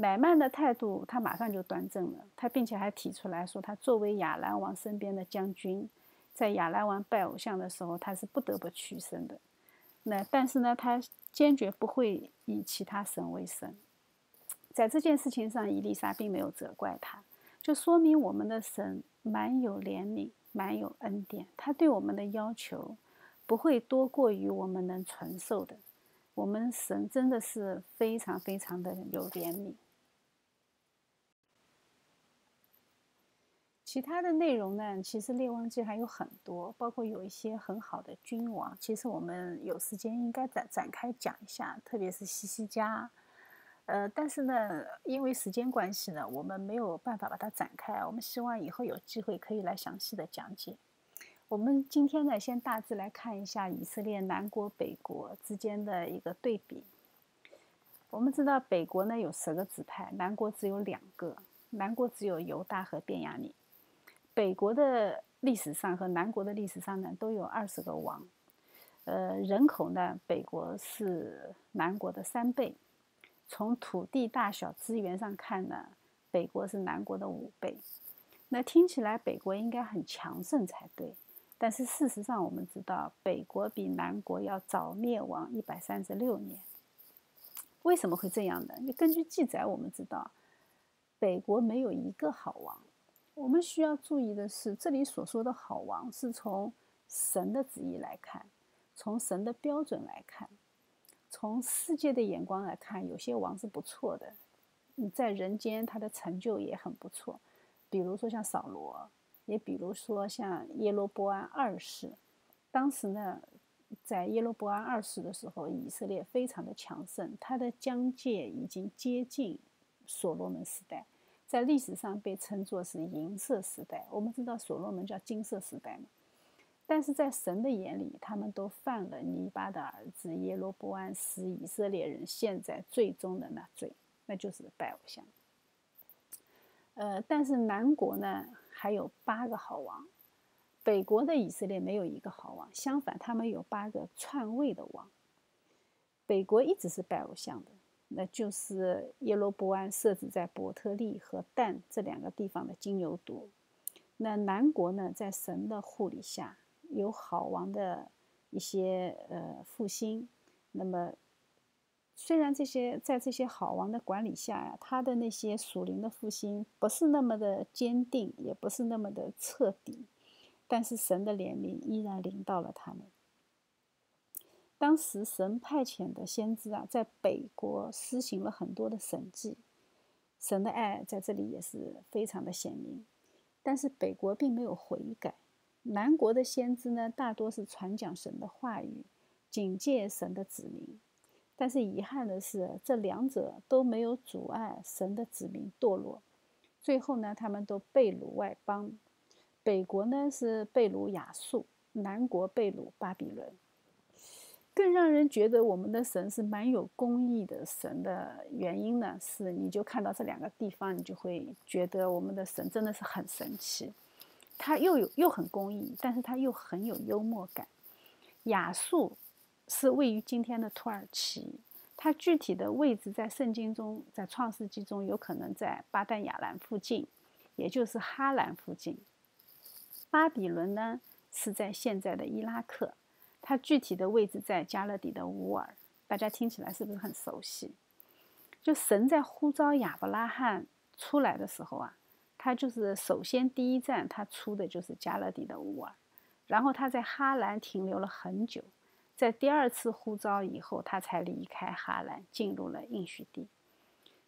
乃曼的态度，他马上就端正了。他并且还提出来说，他作为亚兰王身边的将军，在亚兰王拜偶像的时候，他是不得不屈身的。那但是呢，他坚决不会以其他神为神。在这件事情上，伊丽莎并没有责怪他，就说明我们的神蛮有怜悯，蛮有恩典。他对我们的要求不会多过于我们能承受的。我们神真的是非常非常的有怜悯。其他的内容呢？其实《列王记》还有很多，包括有一些很好的君王。其实我们有时间应该展展开讲一下，特别是西西家。呃，但是呢，因为时间关系呢，我们没有办法把它展开。我们希望以后有机会可以来详细的讲解。我们今天呢，先大致来看一下以色列南国北国之间的一个对比。我们知道北国呢有十个支派，南国只有两个，南国只有犹大和便雅悯。北国的历史上和南国的历史上呢，都有二十个王。呃，人口呢，北国是南国的三倍。从土地大小、资源上看呢，北国是南国的五倍。那听起来北国应该很强盛才对，但是事实上我们知道，北国比南国要早灭亡一百三十六年。为什么会这样呢？你根据记载，我们知道，北国没有一个好王。我们需要注意的是，这里所说的好王是从神的旨意来看，从神的标准来看，从世界的眼光来看，有些王是不错的，你在人间他的成就也很不错。比如说像扫罗，也比如说像耶罗波安二世。当时呢，在耶罗波安二世的时候，以色列非常的强盛，他的疆界已经接近所罗门时代。在历史上被称作是银色时代，我们知道所罗门叫金色时代嘛。但是在神的眼里，他们都犯了尼巴的儿子耶罗波安使以色列人现在最终的那罪，那就是拜偶像。呃，但是南国呢还有八个好王，北国的以色列没有一个好王，相反，他们有八个篡位的王。北国一直是拜偶像的。那就是耶罗波安设置在伯特利和但这两个地方的金牛犊。那南国呢，在神的护理下，有好王的一些呃复兴。那么，虽然这些在这些好王的管理下呀，他的那些属灵的复兴不是那么的坚定，也不是那么的彻底，但是神的怜悯依然临到了他们。当时神派遣的先知啊，在北国施行了很多的神迹，神的爱在这里也是非常的显明。但是北国并没有悔改，南国的先知呢，大多是传讲神的话语，警戒神的子民。但是遗憾的是，这两者都没有阻碍神的子民堕落。最后呢，他们都被掳外邦。北国呢是被掳亚述，南国被掳巴比伦。更让人觉得我们的神是蛮有公义的神的原因呢，是你就看到这两个地方，你就会觉得我们的神真的是很神奇。他又有又很公义，但是他又很有幽默感。亚述是位于今天的土耳其，它具体的位置在圣经中，在创世纪中有可能在巴旦亚兰附近，也就是哈兰附近。巴比伦呢是在现在的伊拉克。它具体的位置在加勒底的乌尔，大家听起来是不是很熟悉？就神在呼召亚伯拉罕出来的时候啊，他就是首先第一站他出的就是加勒底的乌尔，然后他在哈兰停留了很久，在第二次呼召以后，他才离开哈兰，进入了应许地。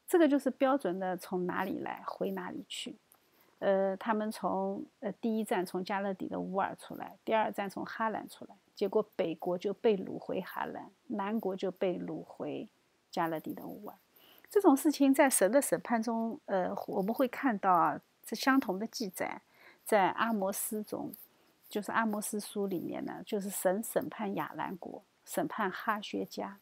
这个就是标准的从哪里来回哪里去。呃，他们从呃第一站从加勒底的乌尔出来，第二站从哈兰出来。结果北国就被掳回哈兰，南国就被掳回加勒底的乌尔。这种事情在神的审判中，呃，我们会看到啊，这相同的记载，在阿摩斯中，就是阿摩斯书里面呢，就是神审判亚兰国，审判哈薛家，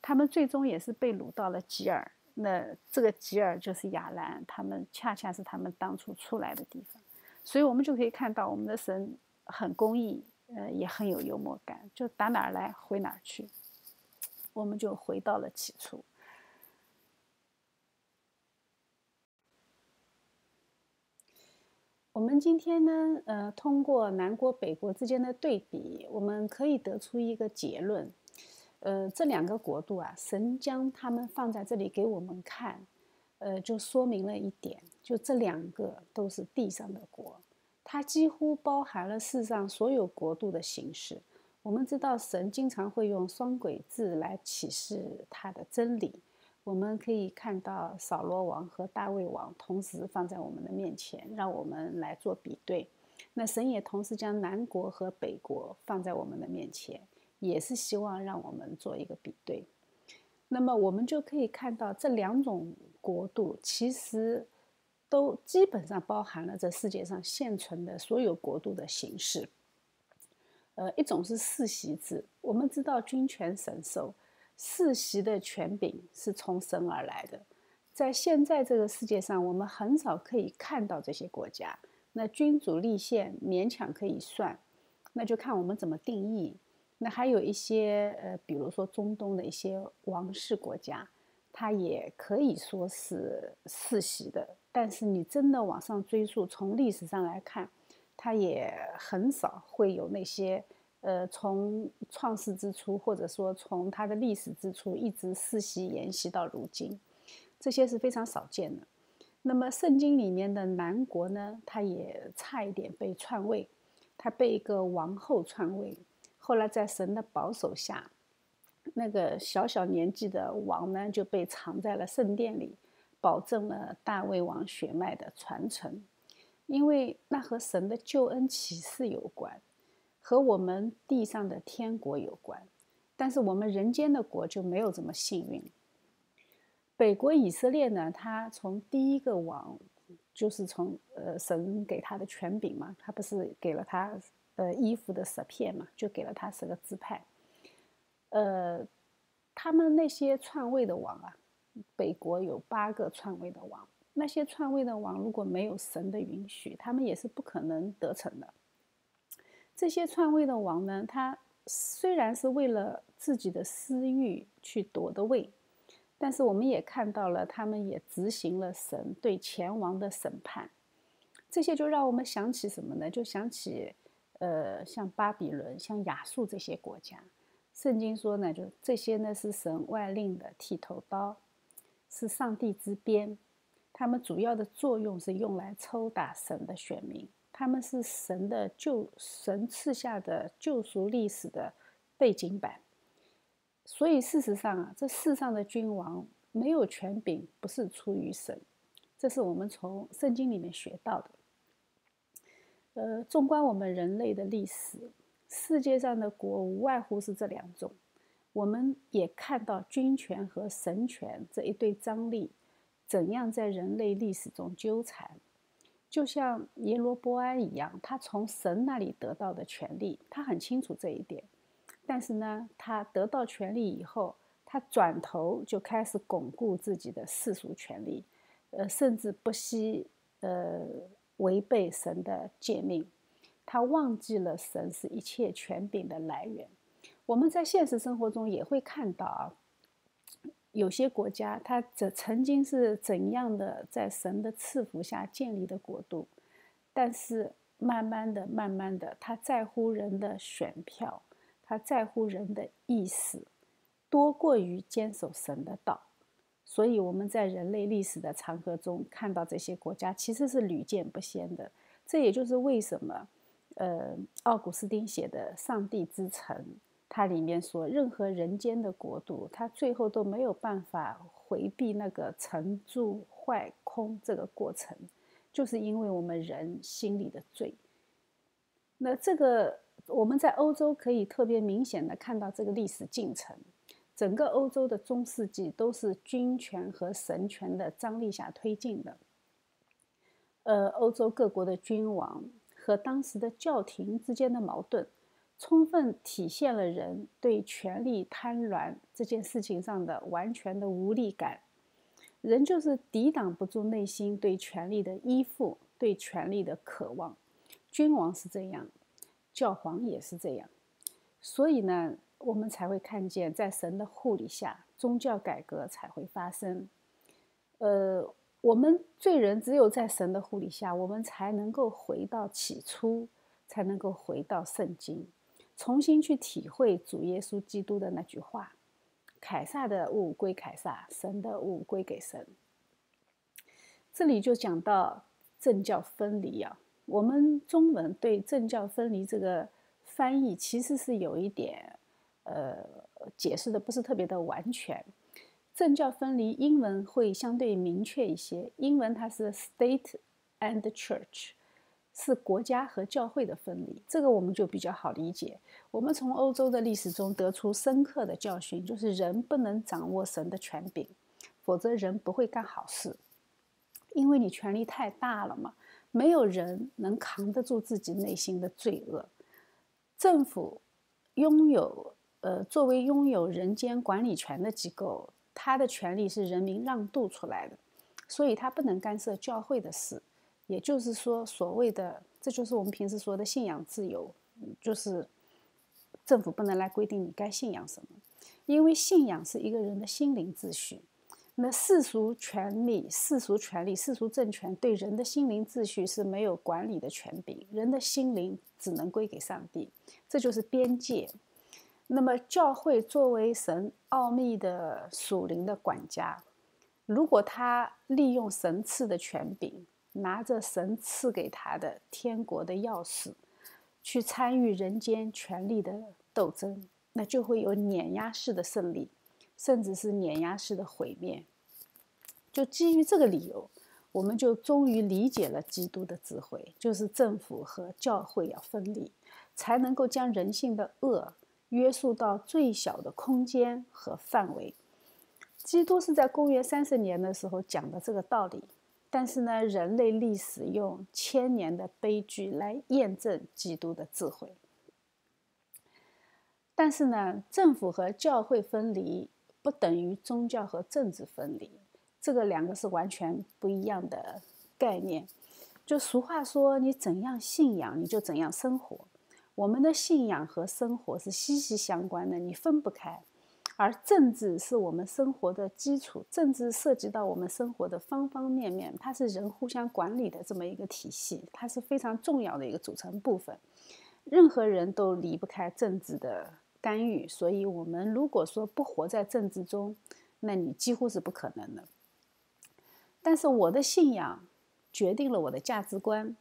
他们最终也是被掳到了吉尔。那这个吉尔就是亚兰，他们恰恰是他们当初出来的地方。所以我们就可以看到，我们的神很公义。呃，也很有幽默感，就打哪儿来回哪儿去，我们就回到了起初。我们今天呢，呃，通过南国北国之间的对比，我们可以得出一个结论：呃，这两个国度啊，神将他们放在这里给我们看，呃，就说明了一点，就这两个都是地上的国，它几乎包含了世上所有国度的形式。我们知道，神经常会用双轨制来启示他的真理。我们可以看到扫罗王和大卫王同时放在我们的面前，让我们来做比对。那神也同时将南国和北国放在我们的面前，也是希望让我们做一个比对。那么我们就可以看到这两种国度其实都基本上包含了这世界上现存的所有国度的形式。呃，一种是世袭制，我们知道君权神授，世袭的权柄是从神而来的。在现在这个世界上，我们很少可以看到这些国家。那君主立宪勉强可以算，那就看我们怎么定义。那还有一些呃，比如说中东的一些王室国家，它也可以说是世袭的。但是你真的往上追溯，从历史上来看。它也很少会有那些，呃，从创世之初，或者说从它的历史之初一直世袭沿袭到如今，这些是非常少见的。那么圣经里面的南国呢，它也差一点被篡位，它被一个王后篡位，后来在神的保守下，那个小小年纪的王呢就被藏在了圣殿里，保证了大卫王血脉的传承。因为那和神的救恩启示有关，和我们地上的天国有关，但是我们人间的国就没有这么幸运。北国以色列呢，他从第一个王，就是从呃神给他的权柄嘛，他不是给了他呃衣服的十片嘛，就给了他十个支派。呃，他们那些篡位的王啊，北国有八个篡位的王。那些篡位的王如果没有神的允许，他们也是不可能得逞的。这些篡位的王呢，他虽然是为了自己的私欲去夺的位，但是我们也看到了，他们也执行了神对前王的审判。这些就让我们想起什么呢？就想起，呃，像巴比伦、像亚述这些国家。圣经说呢，就这些呢是神外令的剃头刀，是上帝之鞭。他们主要的作用是用来抽打神的选民，他们是神的救神赐下的救赎历史的背景板。所以事实上啊，这世上的君王没有权柄，不是出于神，这是我们从圣经里面学到的。呃，纵观我们人类的历史，世界上的国无外乎是这两种，我们也看到君权和神权这一对张力。怎样在人类历史中纠缠，就像耶罗波安一样，他从神那里得到的权利，他很清楚这一点。但是呢，他得到权利以后，他转头就开始巩固自己的世俗权利，呃，甚至不惜呃违背神的诫命。他忘记了神是一切权柄的来源。我们在现实生活中也会看到啊。有些国家，它这曾经是怎样的在神的赐福下建立的国度，但是慢慢的、慢慢的，他在乎人的选票，他在乎人的意思，多过于坚守神的道。所以我们在人类历史的长河中看到这些国家其实是屡见不鲜的。这也就是为什么，呃，奥古斯丁写的《上帝之城》。它里面说，任何人间的国度，它最后都没有办法回避那个成住坏空这个过程，就是因为我们人心里的罪。那这个我们在欧洲可以特别明显的看到这个历史进程，整个欧洲的中世纪都是君权和神权的张力下推进的。呃，欧洲各国的君王和当时的教廷之间的矛盾。充分体现了人对权力贪婪这件事情上的完全的无力感，人就是抵挡不住内心对权力的依附、对权力的渴望。君王是这样，教皇也是这样，所以呢，我们才会看见，在神的护理下，宗教改革才会发生。呃，我们罪人只有在神的护理下，我们才能够回到起初，才能够回到圣经。重新去体会主耶稣基督的那句话：“凯撒的物归凯撒，神的物归给神。”这里就讲到政教分离啊。我们中文对政教分离这个翻译其实是有一点，呃，解释的不是特别的完全。政教分离，英文会相对明确一些。英文它是 state and church，是国家和教会的分离。这个我们就比较好理解。我们从欧洲的历史中得出深刻的教训，就是人不能掌握神的权柄，否则人不会干好事，因为你权力太大了嘛。没有人能扛得住自己内心的罪恶。政府拥有，呃，作为拥有人间管理权的机构。它的权利是人民让渡出来的，所以它不能干涉教会的事。也就是说，所谓的，这就是我们平时说的信仰自由，就是政府不能来规定你该信仰什么，因为信仰是一个人的心灵秩序。那世俗权利、世俗权利、世俗政权对人的心灵秩序是没有管理的权柄，人的心灵只能归给上帝，这就是边界。那么，教会作为神奥秘的属灵的管家，如果他利用神赐的权柄，拿着神赐给他的天国的钥匙，去参与人间权力的斗争，那就会有碾压式的胜利，甚至是碾压式的毁灭。就基于这个理由，我们就终于理解了基督的智慧，就是政府和教会要分离，才能够将人性的恶。约束到最小的空间和范围。基督是在公元三十年的时候讲的这个道理，但是呢，人类历史用千年的悲剧来验证基督的智慧。但是呢，政府和教会分离不等于宗教和政治分离，这个两个是完全不一样的概念。就俗话说，你怎样信仰，你就怎样生活。我们的信仰和生活是息息相关的，你分不开。而政治是我们生活的基础，政治涉及到我们生活的方方面面，它是人互相管理的这么一个体系，它是非常重要的一个组成部分。任何人都离不开政治的干预，所以，我们如果说不活在政治中，那你几乎是不可能的。但是，我的信仰决定了我的价值观。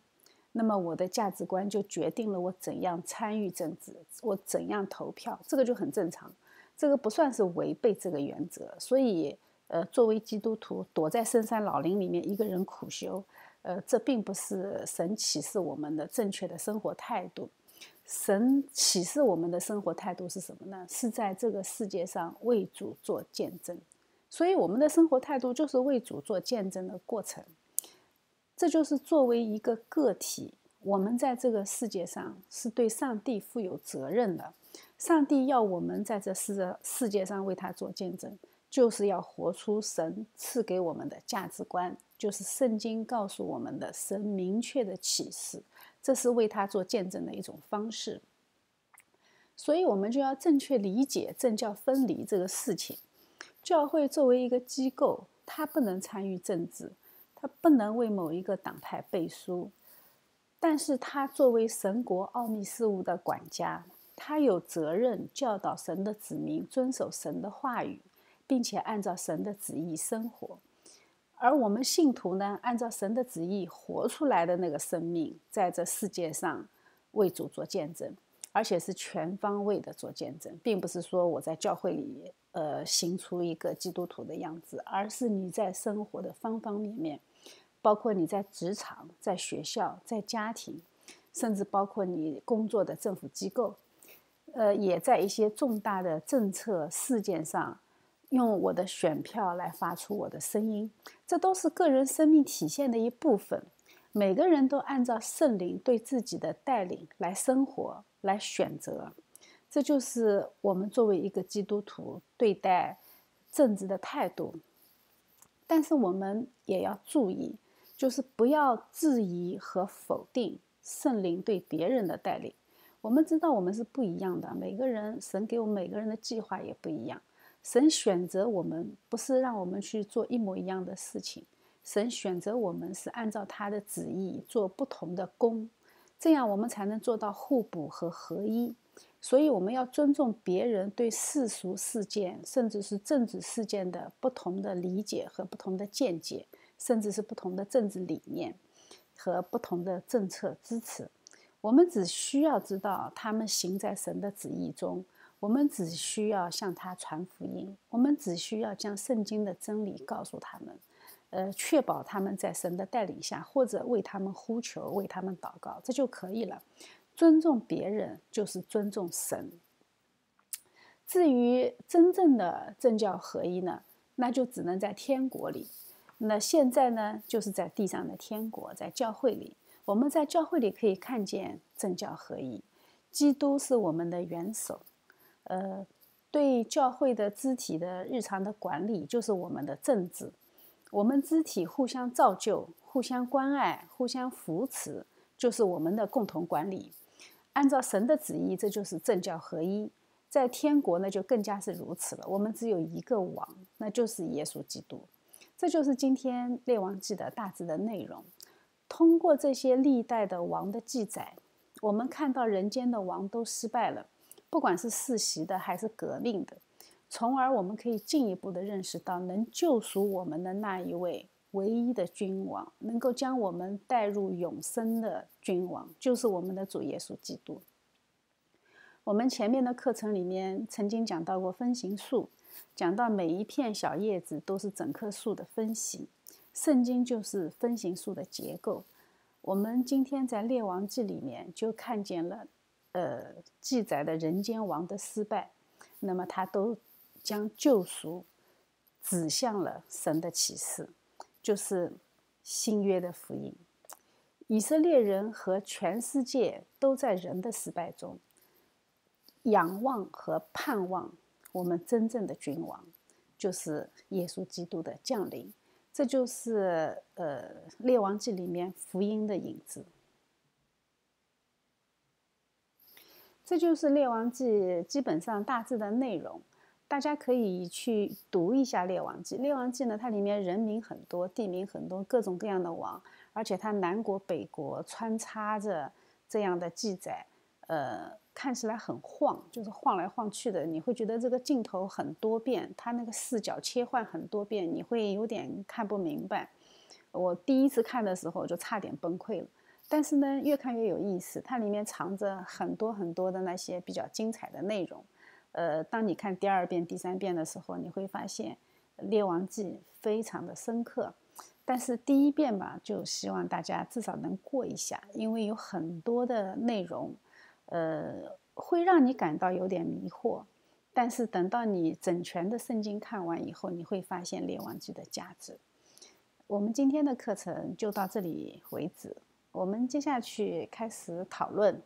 那么我的价值观就决定了我怎样参与政治，我怎样投票，这个就很正常，这个不算是违背这个原则。所以，呃，作为基督徒，躲在深山老林里面一个人苦修，呃，这并不是神启示我们的正确的生活态度。神启示我们的生活态度是什么呢？是在这个世界上为主做见证。所以，我们的生活态度就是为主做见证的过程。这就是作为一个个体，我们在这个世界上是对上帝负有责任的。上帝要我们在这世世界上为他做见证，就是要活出神赐给我们的价值观，就是圣经告诉我们的神明确的启示。这是为他做见证的一种方式。所以，我们就要正确理解政教分离这个事情。教会作为一个机构，它不能参与政治。它不能为某一个党派背书，但是他作为神国奥秘事务的管家，他有责任教导神的子民遵守神的话语，并且按照神的旨意生活。而我们信徒呢，按照神的旨意活出来的那个生命，在这世界上为主做见证，而且是全方位的做见证，并不是说我在教会里。呃，行出一个基督徒的样子，而是你在生活的方方面面，包括你在职场、在学校、在家庭，甚至包括你工作的政府机构，呃，也在一些重大的政策事件上，用我的选票来发出我的声音，这都是个人生命体现的一部分。每个人都按照圣灵对自己的带领来生活，来选择。这就是我们作为一个基督徒对待政治的态度，但是我们也要注意，就是不要质疑和否定圣灵对别人的带领。我们知道我们是不一样的，每个人神给我们每个人的计划也不一样。神选择我们不是让我们去做一模一样的事情，神选择我们是按照他的旨意做不同的工，这样我们才能做到互补和合一。所以我们要尊重别人对世俗事件，甚至是政治事件的不同的理解和不同的见解，甚至是不同的政治理念和不同的政策支持。我们只需要知道他们行在神的旨意中，我们只需要向他传福音，我们只需要将圣经的真理告诉他们，呃，确保他们在神的带领下，或者为他们呼求、为他们祷告，这就可以了。尊重别人就是尊重神。至于真正的政教合一呢，那就只能在天国里。那现在呢，就是在地上的天国，在教会里。我们在教会里可以看见政教合一，基督是我们的元首，呃，对教会的肢体的日常的管理就是我们的政治，我们肢体互相造就、互相关爱、互相扶持，就是我们的共同管理。按照神的旨意，这就是政教合一。在天国呢，就更加是如此了。我们只有一个王，那就是耶稣基督。这就是今天列王记的大致的内容。通过这些历代的王的记载，我们看到人间的王都失败了，不管是世袭的还是革命的，从而我们可以进一步的认识到，能救赎我们的那一位唯一的君王，能够将我们带入永生的君王，就是我们的主耶稣基督。我们前面的课程里面曾经讲到过分形树，讲到每一片小叶子都是整棵树的分析。圣经就是分形树的结构。我们今天在列王记里面就看见了，呃，记载的人间王的失败，那么他都将救赎指向了神的启示，就是新约的福音。以色列人和全世界都在人的失败中仰望和盼望我们真正的君王，就是耶稣基督的降临。这就是呃《列王记》里面福音的影子。这就是《列王记》基本上大致的内容，大家可以去读一下《列王记》。《列王记》呢，它里面人名很多，地名很多，各种各样的王，而且它南国北国穿插着这样的记载，呃。看起来很晃，就是晃来晃去的，你会觉得这个镜头很多变，它那个视角切换很多变，你会有点看不明白。我第一次看的时候就差点崩溃了，但是呢，越看越有意思，它里面藏着很多很多的那些比较精彩的内容。呃，当你看第二遍、第三遍的时候，你会发现《列王记》非常的深刻，但是第一遍吧，就希望大家至少能过一下，因为有很多的内容。呃，会让你感到有点迷惑，但是等到你整全的圣经看完以后，你会发现《列王记》的价值。我们今天的课程就到这里为止，我们接下去开始讨论